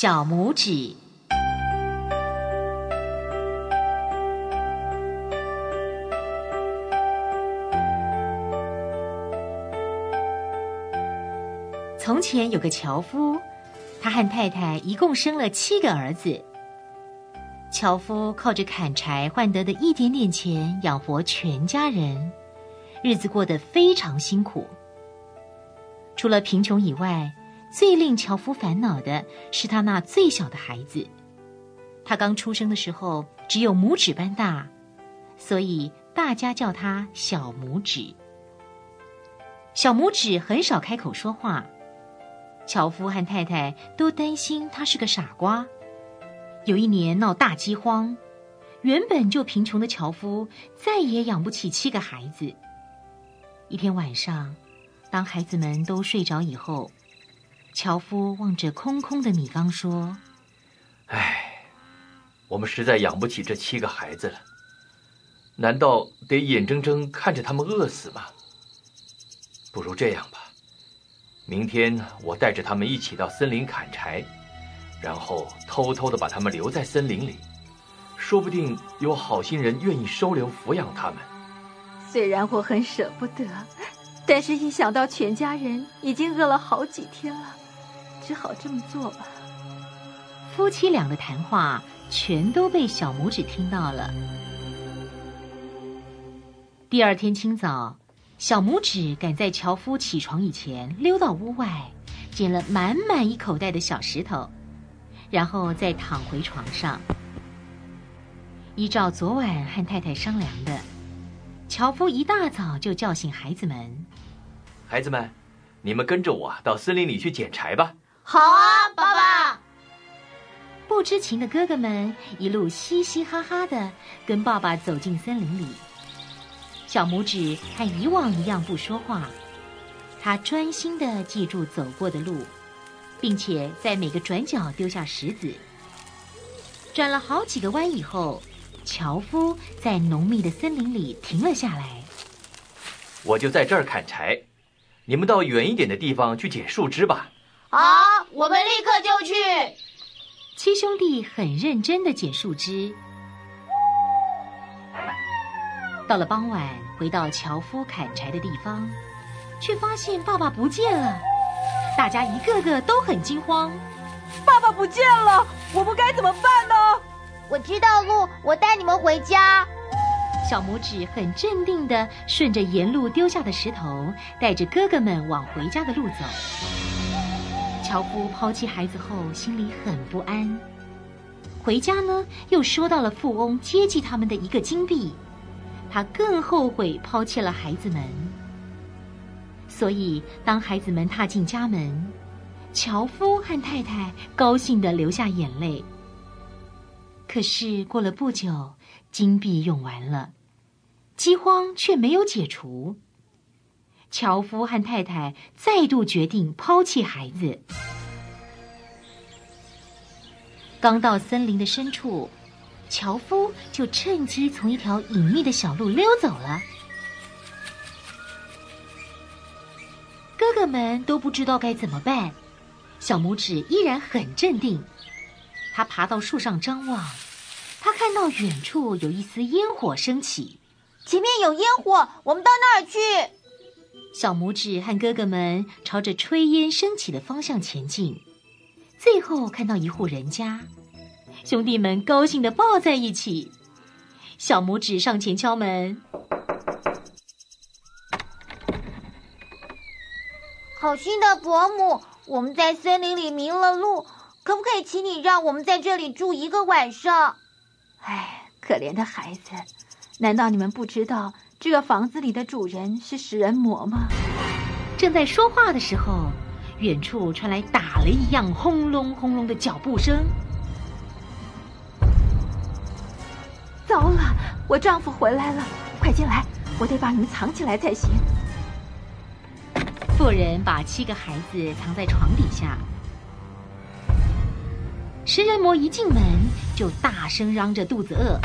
小拇指。从前有个樵夫，他和太太一共生了七个儿子。樵夫靠着砍柴换得的一点点钱养活全家人，日子过得非常辛苦。除了贫穷以外，最令樵夫烦恼的是他那最小的孩子。他刚出生的时候只有拇指般大，所以大家叫他小拇指。小拇指很少开口说话，樵夫和太太都担心他是个傻瓜。有一年闹大饥荒，原本就贫穷的樵夫再也养不起七个孩子。一天晚上，当孩子们都睡着以后，樵夫望着空空的米缸说：“唉，我们实在养不起这七个孩子了。难道得眼睁睁看着他们饿死吗？不如这样吧，明天我带着他们一起到森林砍柴。”然后偷偷的把他们留在森林里，说不定有好心人愿意收留抚养他们。虽然我很舍不得，但是一想到全家人已经饿了好几天了，只好这么做吧。夫妻俩的谈话全都被小拇指听到了。第二天清早，小拇指赶在樵夫起床以前溜到屋外，捡了满满一口袋的小石头。然后再躺回床上。依照昨晚和太太商量的，樵夫一大早就叫醒孩子们：“孩子们，你们跟着我到森林里去捡柴吧。”“好啊，爸爸。”不知情的哥哥们一路嘻嘻哈哈的跟爸爸走进森林里。小拇指和以往一样不说话，他专心的记住走过的路。并且在每个转角丢下石子。转了好几个弯以后，樵夫在浓密的森林里停了下来。我就在这儿砍柴，你们到远一点的地方去捡树枝吧。好，我们立刻就去。七兄弟很认真的捡树枝。到了傍晚，回到樵夫砍柴的地方，却发现爸爸不见了。大家一个个都很惊慌，爸爸不见了，我们该怎么办呢？我知道路，我带你们回家。小拇指很镇定的顺着沿路丢下的石头，带着哥哥们往回家的路走。樵夫抛弃孩子后，心里很不安。回家呢，又收到了富翁接济他们的一个金币，他更后悔抛弃了孩子们。所以，当孩子们踏进家门，樵夫和太太高兴的流下眼泪。可是过了不久，金币用完了，饥荒却没有解除。樵夫和太太再度决定抛弃孩子。刚到森林的深处，樵夫就趁机从一条隐秘的小路溜走了。哥哥们都不知道该怎么办，小拇指依然很镇定。他爬到树上张望，他看到远处有一丝烟火升起，前面有烟火，我们到那儿去。小拇指和哥哥们朝着炊烟升起的方向前进，最后看到一户人家，兄弟们高兴的抱在一起。小拇指上前敲门。好心的伯母，我们在森林里迷了路，可不可以请你让我们在这里住一个晚上？哎，可怜的孩子，难道你们不知道这个房子里的主人是食人魔吗？正在说话的时候，远处传来打雷一样轰隆轰隆的脚步声。糟了，我丈夫回来了，快进来，我得把你们藏起来才行。妇人把七个孩子藏在床底下。食人魔一进门就大声嚷着肚子饿，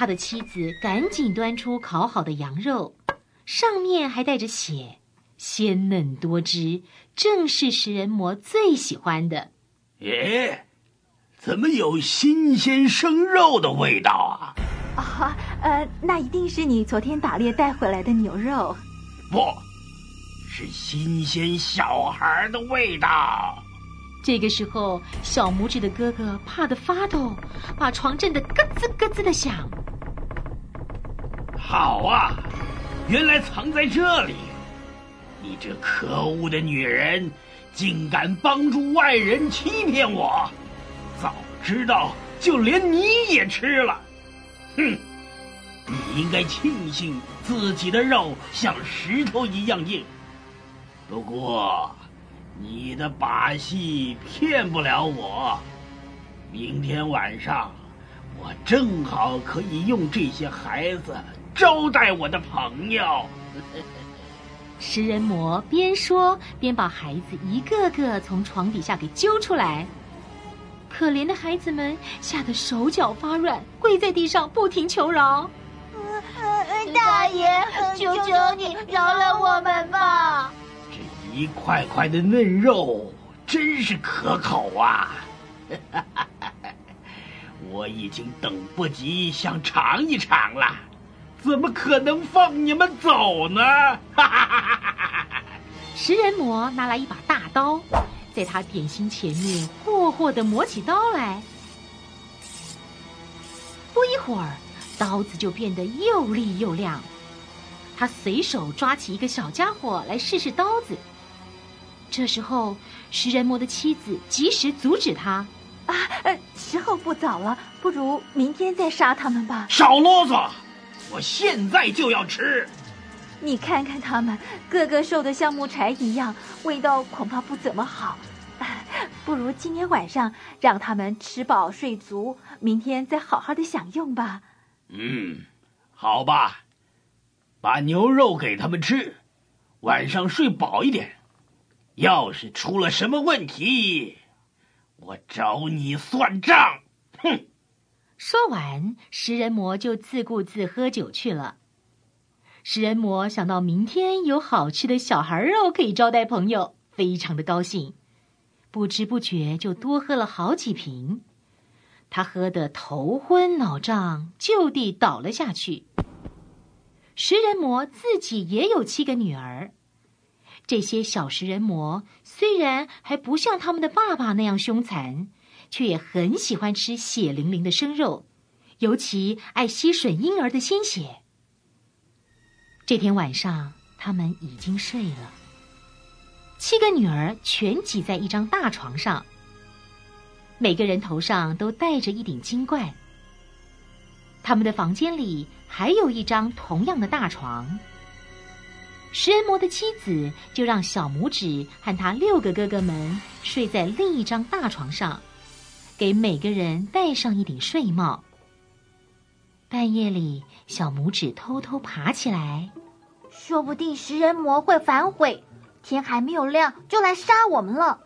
他的妻子赶紧端出烤好的羊肉，上面还带着血，鲜嫩多汁，正是食人魔最喜欢的。耶，怎么有新鲜生肉的味道啊？啊，呃，那一定是你昨天打猎带回来的牛肉。不，是新鲜小孩的味道。这个时候，小拇指的哥哥怕得发抖，把床震得咯吱咯吱的响。好啊，原来藏在这里！你这可恶的女人，竟敢帮助外人欺骗我！早知道就连你也吃了。哼！你应该庆幸自己的肉像石头一样硬。不过。你的把戏骗不了我。明天晚上，我正好可以用这些孩子招待我的朋友。食人魔边说边把孩子一个个从床底下给揪出来。可怜的孩子们吓得手脚发软，跪在地上不停求饶：“大爷，求求你饶了我们吧！”这一块块的嫩肉真是可口啊！我已经等不及想尝一尝了，怎么可能放你们走呢？食人魔拿来一把大刀，在他点心前面霍霍的磨起刀来。不一会儿，刀子就变得又利又亮。他随手抓起一个小家伙来试试刀子。这时候，食人魔的妻子及时阻止他：“啊，呃，时候不早了，不如明天再杀他们吧。”少啰嗦，我现在就要吃。你看看他们，个个瘦得像木柴一样，味道恐怕不怎么好。不如今天晚上让他们吃饱睡足，明天再好好的享用吧。嗯，好吧，把牛肉给他们吃，晚上睡饱一点。要是出了什么问题，我找你算账！哼！说完，食人魔就自顾自喝酒去了。食人魔想到明天有好吃的小孩肉可以招待朋友，非常的高兴，不知不觉就多喝了好几瓶。他喝得头昏脑胀，就地倒了下去。食人魔自己也有七个女儿。这些小食人魔虽然还不像他们的爸爸那样凶残，却也很喜欢吃血淋淋的生肉，尤其爱吸吮婴儿的鲜血。这天晚上，他们已经睡了，七个女儿全挤在一张大床上，每个人头上都戴着一顶金冠。他们的房间里还有一张同样的大床。食人魔的妻子就让小拇指和他六个哥哥们睡在另一张大床上，给每个人戴上一顶睡帽。半夜里，小拇指偷偷爬起来，说不定食人魔会反悔，天还没有亮就来杀我们了。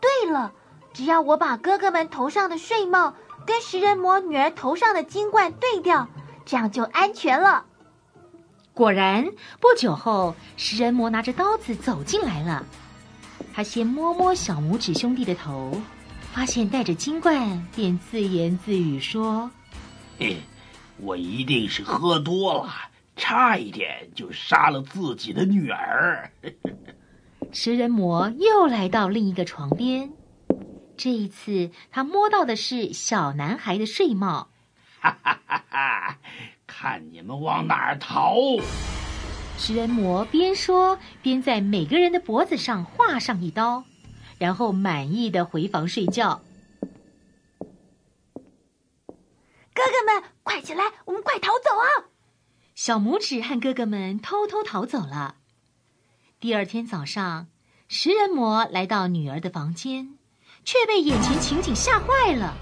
对了，只要我把哥哥们头上的睡帽跟食人魔女儿头上的金冠对调，这样就安全了。果然，不久后，食人魔拿着刀子走进来了。他先摸摸小拇指兄弟的头，发现带着金冠，便自言自语说：“嘿，我一定是喝多了，差一点就杀了自己的女儿。”食人魔又来到另一个床边，这一次他摸到的是小男孩的睡帽。哈哈哈哈！看你们往哪儿逃！食人魔边说边在每个人的脖子上划上一刀，然后满意的回房睡觉。哥哥们，快起来，我们快逃走啊！小拇指和哥哥们偷偷逃走了。第二天早上，食人魔来到女儿的房间，却被眼前情景吓坏了。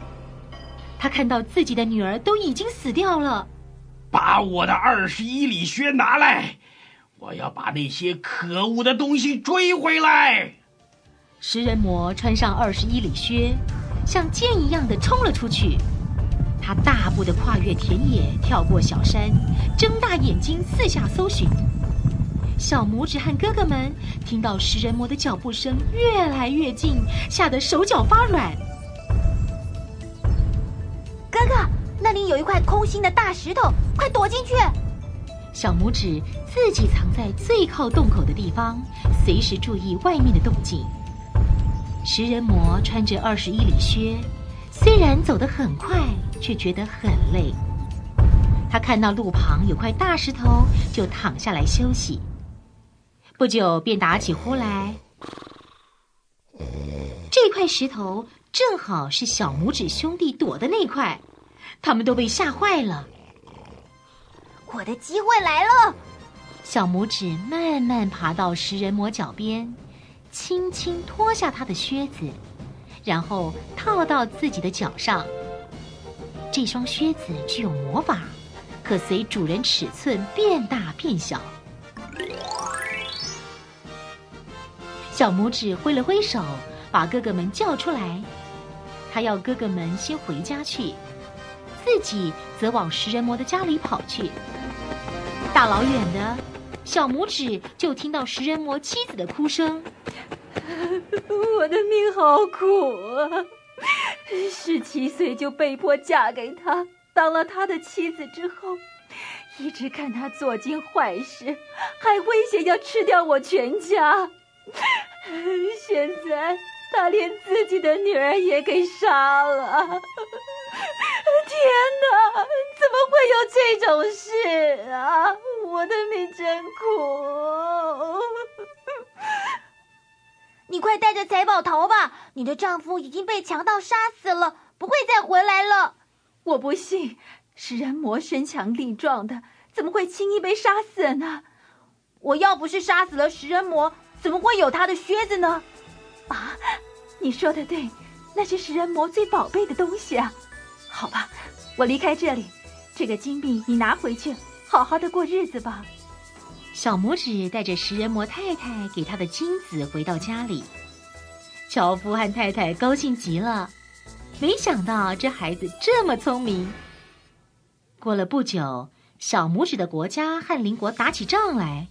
他看到自己的女儿都已经死掉了。把我的二十一里靴拿来，我要把那些可恶的东西追回来。食人魔穿上二十一里靴，像箭一样的冲了出去。他大步的跨越田野，跳过小山，睁大眼睛四下搜寻。小拇指和哥哥们听到食人魔的脚步声越来越近，吓得手脚发软。哥哥，那里有一块空心的大石头，快躲进去！小拇指自己藏在最靠洞口的地方，随时注意外面的动静。食人魔穿着二十一里靴，虽然走得很快，却觉得很累。他看到路旁有块大石头，就躺下来休息。不久便打起呼来。这块石头正好是小拇指兄弟躲的那块，他们都被吓坏了。我的机会来了！小拇指慢慢爬到食人魔脚边，轻轻脱下他的靴子，然后套到自己的脚上。这双靴子具有魔法。可随主人尺寸变大变小。小拇指挥了挥手，把哥哥们叫出来。他要哥哥们先回家去，自己则往食人魔的家里跑去。大老远的，小拇指就听到食人魔妻子的哭声：“ 我的命好苦啊！十七岁就被迫嫁给他。”当了他的妻子之后，一直看他做尽坏事，还威胁要吃掉我全家。现在他连自己的女儿也给杀了。天哪，怎么会有这种事啊！我的命真苦。你快带着财宝逃吧！你的丈夫已经被强盗杀死了，不会再回来了。我不信，食人魔身强力壮的，怎么会轻易被杀死呢？我要不是杀死了食人魔，怎么会有他的靴子呢？啊，你说的对，那是食人魔最宝贝的东西啊！好吧，我离开这里，这个金币你拿回去，好好的过日子吧。小拇指带着食人魔太太给他的金子回到家里，樵夫和太太高兴极了。没想到这孩子这么聪明。过了不久，小拇指的国家和邻国打起仗来，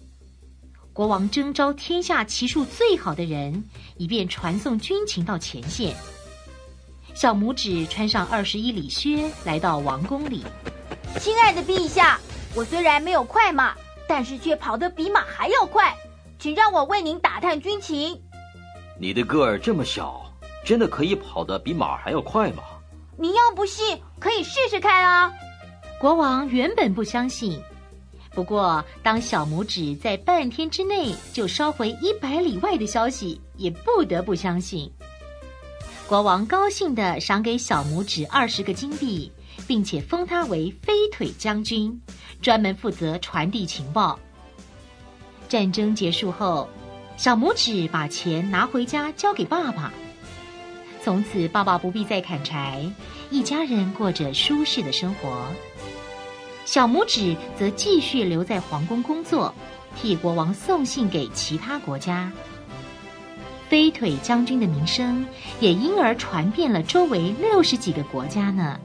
国王征召天下骑术最好的人，以便传送军情到前线。小拇指穿上二十一里靴，来到王宫里。亲爱的陛下，我虽然没有快马，但是却跑得比马还要快，请让我为您打探军情。你的个儿这么小。真的可以跑得比马还要快吗？您要不信，可以试试看啊！国王原本不相信，不过当小拇指在半天之内就烧回一百里外的消息，也不得不相信。国王高兴地赏给小拇指二十个金币，并且封他为飞腿将军，专门负责传递情报。战争结束后，小拇指把钱拿回家交给爸爸。从此，爸爸不必再砍柴，一家人过着舒适的生活。小拇指则继续留在皇宫工作，替国王送信给其他国家。飞腿将军的名声也因而传遍了周围六十几个国家呢。